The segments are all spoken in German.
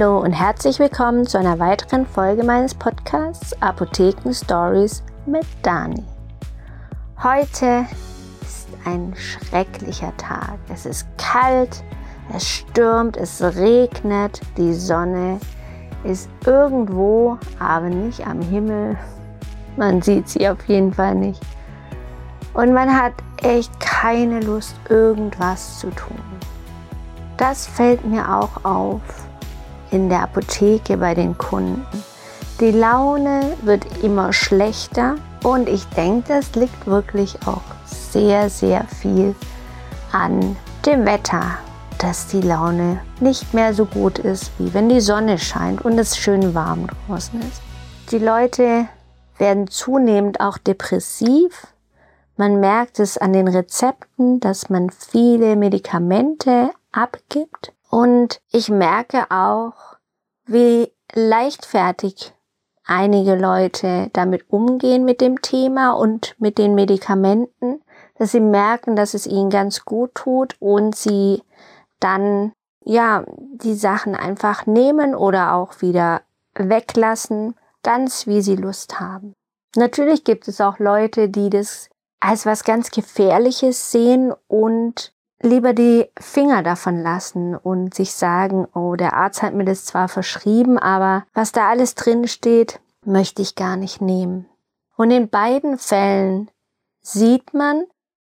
Hallo und herzlich willkommen zu einer weiteren Folge meines Podcasts Apotheken Stories mit Dani. Heute ist ein schrecklicher Tag. Es ist kalt, es stürmt, es regnet, die Sonne ist irgendwo, aber nicht am Himmel. Man sieht sie auf jeden Fall nicht. Und man hat echt keine Lust, irgendwas zu tun. Das fällt mir auch auf in der Apotheke bei den Kunden. Die Laune wird immer schlechter und ich denke, das liegt wirklich auch sehr, sehr viel an dem Wetter, dass die Laune nicht mehr so gut ist, wie wenn die Sonne scheint und es schön warm draußen ist. Die Leute werden zunehmend auch depressiv. Man merkt es an den Rezepten, dass man viele Medikamente abgibt und ich merke auch, wie leichtfertig einige Leute damit umgehen mit dem Thema und mit den Medikamenten, dass sie merken, dass es ihnen ganz gut tut und sie dann ja die Sachen einfach nehmen oder auch wieder weglassen, ganz wie sie Lust haben. Natürlich gibt es auch Leute, die das als was ganz Gefährliches sehen und lieber die Finger davon lassen und sich sagen, oh, der Arzt hat mir das zwar verschrieben, aber was da alles drin steht, möchte ich gar nicht nehmen. Und in beiden Fällen sieht man,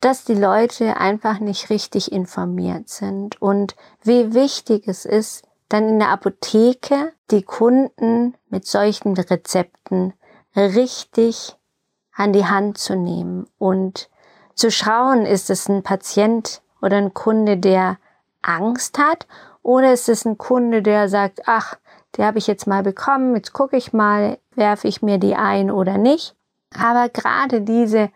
dass die Leute einfach nicht richtig informiert sind und wie wichtig es ist, dann in der Apotheke die Kunden mit solchen Rezepten richtig an die Hand zu nehmen und zu schauen, ist es ein Patient, oder ein Kunde, der Angst hat? Oder ist es ein Kunde, der sagt, ach, die habe ich jetzt mal bekommen, jetzt gucke ich mal, werfe ich mir die ein oder nicht? Aber gerade diese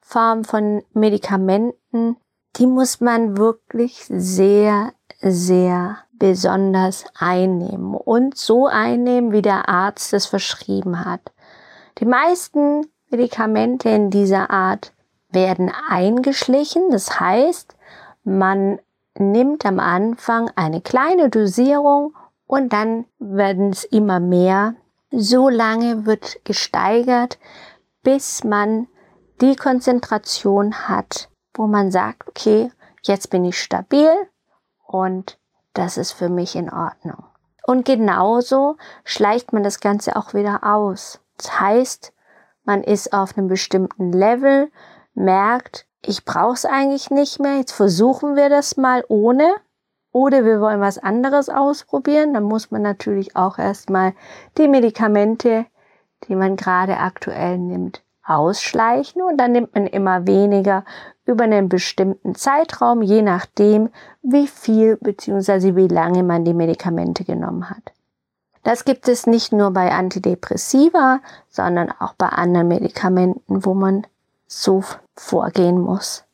Form von Medikamenten, die muss man wirklich sehr, sehr besonders einnehmen und so einnehmen, wie der Arzt es verschrieben hat. Die meisten Medikamente in dieser Art werden eingeschlichen, das heißt, man nimmt am Anfang eine kleine Dosierung und dann werden es immer mehr. So lange wird gesteigert, bis man die Konzentration hat, wo man sagt, okay, jetzt bin ich stabil und das ist für mich in Ordnung. Und genauso schleicht man das Ganze auch wieder aus. Das heißt, man ist auf einem bestimmten Level, merkt, ich brauche es eigentlich nicht mehr, jetzt versuchen wir das mal ohne. Oder wir wollen was anderes ausprobieren, dann muss man natürlich auch erstmal die Medikamente, die man gerade aktuell nimmt, ausschleichen und dann nimmt man immer weniger über einen bestimmten Zeitraum, je nachdem, wie viel bzw. wie lange man die Medikamente genommen hat. Das gibt es nicht nur bei Antidepressiva, sondern auch bei anderen Medikamenten, wo man so vorgehen muss.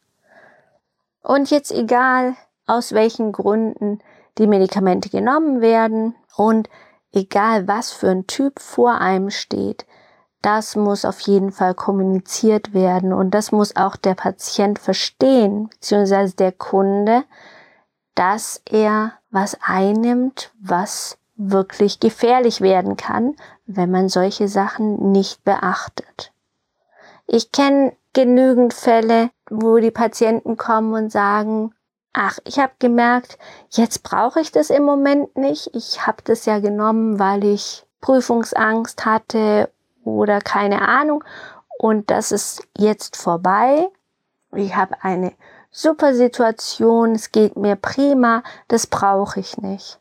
Und jetzt egal, aus welchen Gründen die Medikamente genommen werden und egal was für ein Typ vor einem steht, das muss auf jeden Fall kommuniziert werden und das muss auch der Patient verstehen, beziehungsweise der Kunde, dass er was einnimmt, was wirklich gefährlich werden kann, wenn man solche Sachen nicht beachtet. Ich kenne genügend Fälle, wo die Patienten kommen und sagen, ach, ich habe gemerkt, jetzt brauche ich das im Moment nicht. Ich habe das ja genommen, weil ich Prüfungsangst hatte oder keine Ahnung. Und das ist jetzt vorbei. Ich habe eine super Situation, es geht mir prima, das brauche ich nicht.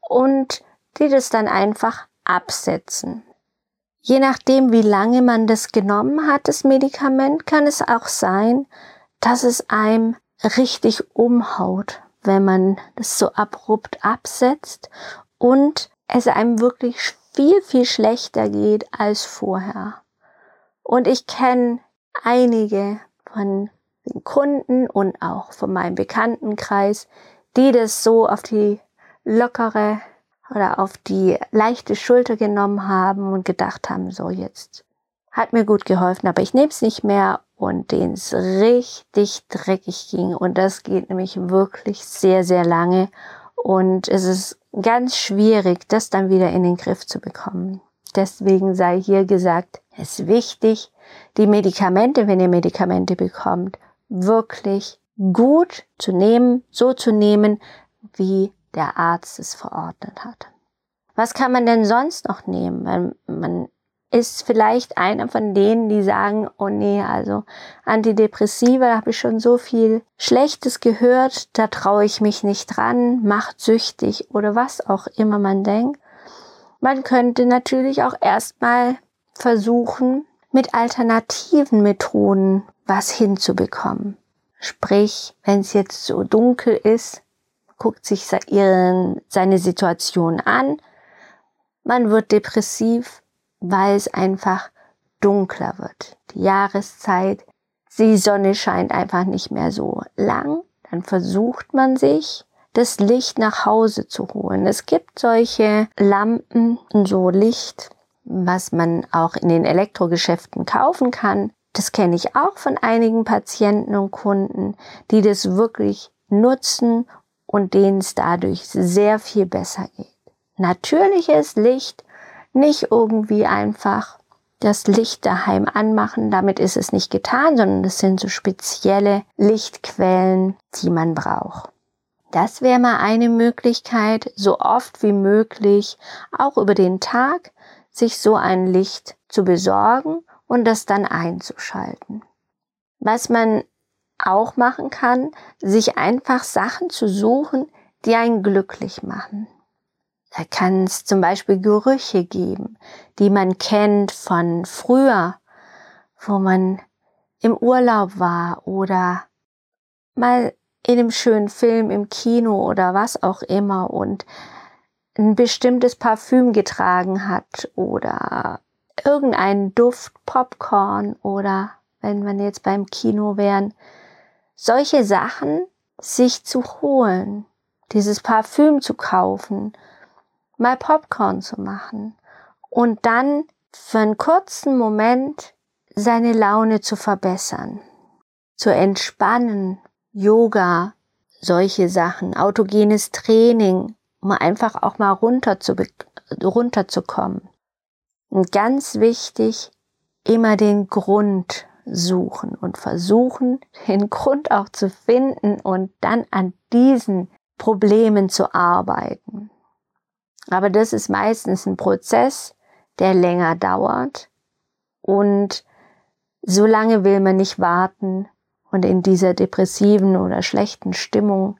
Und die das dann einfach absetzen. Je nachdem, wie lange man das genommen hat, das Medikament, kann es auch sein, dass es einem richtig umhaut, wenn man das so abrupt absetzt und es einem wirklich viel, viel schlechter geht als vorher. Und ich kenne einige von den Kunden und auch von meinem Bekanntenkreis, die das so auf die lockere oder auf die leichte Schulter genommen haben und gedacht haben, so jetzt hat mir gut geholfen, aber ich nehme es nicht mehr und denen es richtig dreckig ging. Und das geht nämlich wirklich sehr, sehr lange. Und es ist ganz schwierig, das dann wieder in den Griff zu bekommen. Deswegen sei hier gesagt, es ist wichtig, die Medikamente, wenn ihr Medikamente bekommt, wirklich gut zu nehmen, so zu nehmen, wie der Arzt es verordnet hat. Was kann man denn sonst noch nehmen? Weil man ist vielleicht einer von denen, die sagen, oh nee, also Antidepressiva, da habe ich schon so viel Schlechtes gehört, da traue ich mich nicht dran, macht süchtig oder was auch immer man denkt. Man könnte natürlich auch erstmal versuchen, mit alternativen Methoden was hinzubekommen. Sprich, wenn es jetzt so dunkel ist, guckt sich seine Situation an, man wird depressiv, weil es einfach dunkler wird. Die Jahreszeit, die Sonne scheint einfach nicht mehr so lang. Dann versucht man sich, das Licht nach Hause zu holen. Es gibt solche Lampen, so Licht, was man auch in den Elektrogeschäften kaufen kann. Das kenne ich auch von einigen Patienten und Kunden, die das wirklich nutzen und denen es dadurch sehr viel besser geht. Natürliches Licht nicht irgendwie einfach das Licht daheim anmachen. Damit ist es nicht getan, sondern es sind so spezielle Lichtquellen, die man braucht. Das wäre mal eine Möglichkeit, so oft wie möglich, auch über den Tag, sich so ein Licht zu besorgen und das dann einzuschalten. Was man auch machen kann, sich einfach Sachen zu suchen, die einen glücklich machen. Da kann es zum Beispiel Gerüche geben, die man kennt von früher, wo man im Urlaub war oder mal in einem schönen Film im Kino oder was auch immer und ein bestimmtes Parfüm getragen hat oder irgendeinen Duft Popcorn oder wenn man jetzt beim Kino wären, solche Sachen sich zu holen, dieses Parfüm zu kaufen mal Popcorn zu machen und dann für einen kurzen Moment seine Laune zu verbessern, zu entspannen, Yoga, solche Sachen, autogenes Training, um einfach auch mal runter zu, runterzukommen. Und ganz wichtig, immer den Grund suchen und versuchen, den Grund auch zu finden und dann an diesen Problemen zu arbeiten. Aber das ist meistens ein Prozess, der länger dauert. Und so lange will man nicht warten und in dieser depressiven oder schlechten Stimmung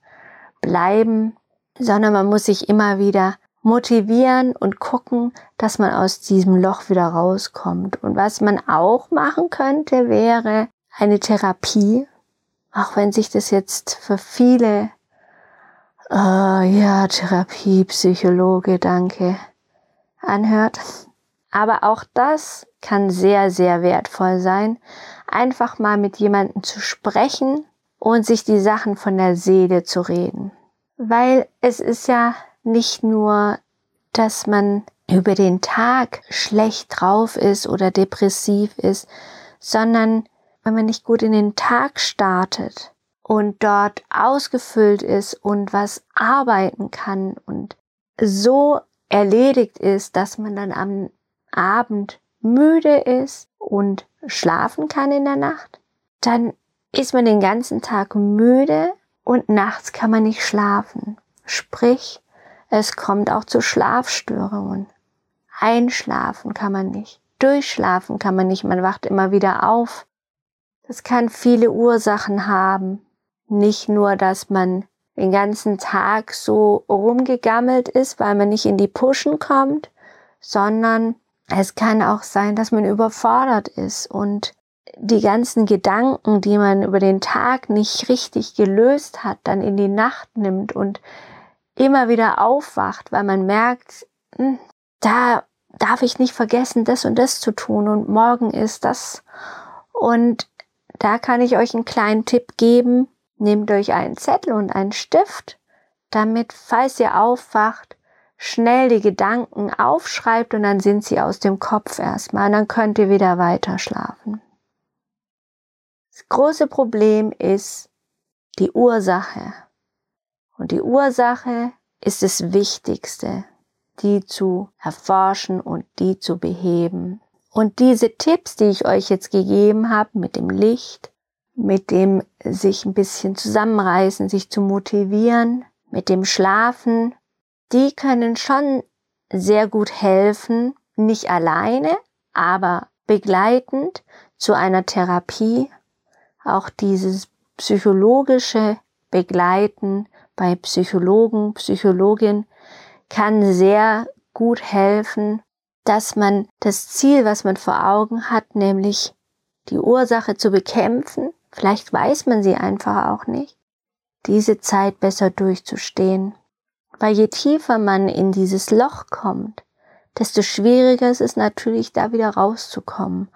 bleiben, sondern man muss sich immer wieder motivieren und gucken, dass man aus diesem Loch wieder rauskommt. Und was man auch machen könnte, wäre eine Therapie, auch wenn sich das jetzt für viele uh, ja, Therapie, Psychologe, danke, anhört. Aber auch das kann sehr, sehr wertvoll sein, einfach mal mit jemandem zu sprechen und sich die Sachen von der Seele zu reden. Weil es ist ja nicht nur, dass man über den Tag schlecht drauf ist oder depressiv ist, sondern wenn man nicht gut in den Tag startet, und dort ausgefüllt ist und was arbeiten kann und so erledigt ist, dass man dann am Abend müde ist und schlafen kann in der Nacht, dann ist man den ganzen Tag müde und nachts kann man nicht schlafen. Sprich, es kommt auch zu Schlafstörungen. Einschlafen kann man nicht. Durchschlafen kann man nicht. Man wacht immer wieder auf. Das kann viele Ursachen haben. Nicht nur, dass man den ganzen Tag so rumgegammelt ist, weil man nicht in die Puschen kommt, sondern es kann auch sein, dass man überfordert ist und die ganzen Gedanken, die man über den Tag nicht richtig gelöst hat, dann in die Nacht nimmt und immer wieder aufwacht, weil man merkt, hm, da darf ich nicht vergessen, das und das zu tun und morgen ist das. Und da kann ich euch einen kleinen Tipp geben. Nehmt euch einen Zettel und einen Stift, damit, falls ihr aufwacht, schnell die Gedanken aufschreibt und dann sind sie aus dem Kopf erstmal und dann könnt ihr wieder weiter schlafen. Das große Problem ist die Ursache. Und die Ursache ist das Wichtigste, die zu erforschen und die zu beheben. Und diese Tipps, die ich euch jetzt gegeben habe mit dem Licht, mit dem sich ein bisschen zusammenreißen, sich zu motivieren, mit dem Schlafen, die können schon sehr gut helfen, nicht alleine, aber begleitend zu einer Therapie, auch dieses psychologische Begleiten bei Psychologen, Psychologin kann sehr gut helfen, dass man das Ziel, was man vor Augen hat, nämlich die Ursache zu bekämpfen, vielleicht weiß man sie einfach auch nicht, diese Zeit besser durchzustehen. Weil je tiefer man in dieses Loch kommt, desto schwieriger ist es natürlich, da wieder rauszukommen.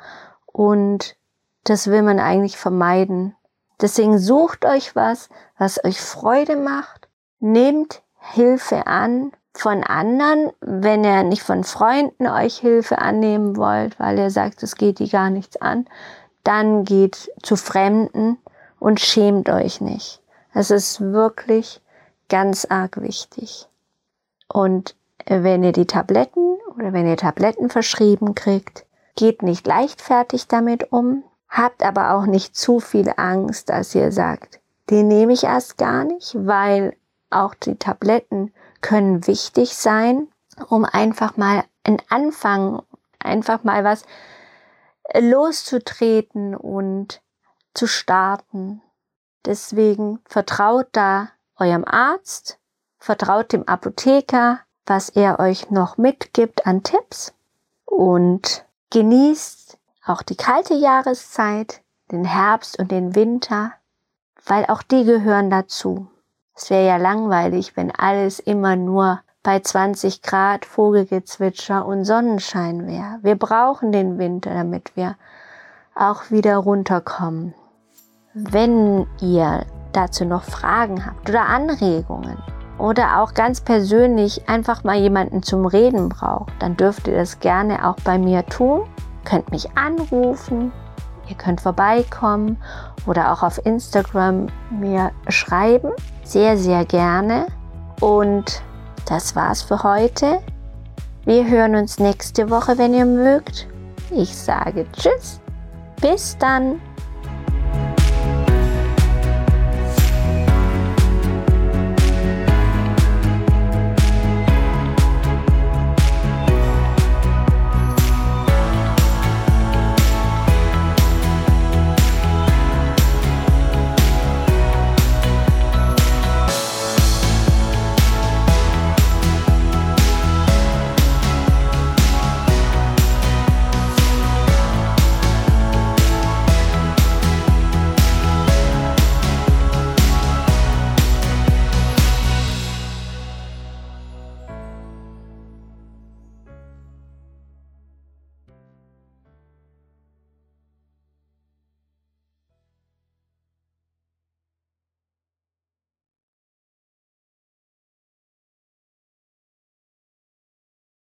Und das will man eigentlich vermeiden. Deswegen sucht euch was, was euch Freude macht. Nehmt Hilfe an von anderen, wenn ihr nicht von Freunden euch Hilfe annehmen wollt, weil ihr sagt, es geht die gar nichts an, dann geht zu Fremden und schämt euch nicht. Es ist wirklich ganz arg wichtig. Und wenn ihr die Tabletten oder wenn ihr Tabletten verschrieben kriegt, geht nicht leichtfertig damit um, habt aber auch nicht zu viel Angst, dass ihr sagt, den nehme ich erst gar nicht, weil auch die Tabletten können wichtig sein, um einfach mal einen Anfang, einfach mal was loszutreten und zu starten. Deswegen vertraut da eurem Arzt, vertraut dem Apotheker, was er euch noch mitgibt an Tipps und genießt auch die kalte Jahreszeit, den Herbst und den Winter, weil auch die gehören dazu. Es wäre ja langweilig, wenn alles immer nur bei 20 Grad Vogelgezwitscher und Sonnenschein wäre. Wir brauchen den Winter, damit wir auch wieder runterkommen. Wenn ihr dazu noch Fragen habt oder Anregungen oder auch ganz persönlich einfach mal jemanden zum Reden braucht, dann dürft ihr das gerne auch bei mir tun. Ihr könnt mich anrufen, ihr könnt vorbeikommen oder auch auf Instagram mir schreiben. Sehr, sehr gerne. Und das war's für heute. Wir hören uns nächste Woche, wenn ihr mögt. Ich sage Tschüss. Bis dann.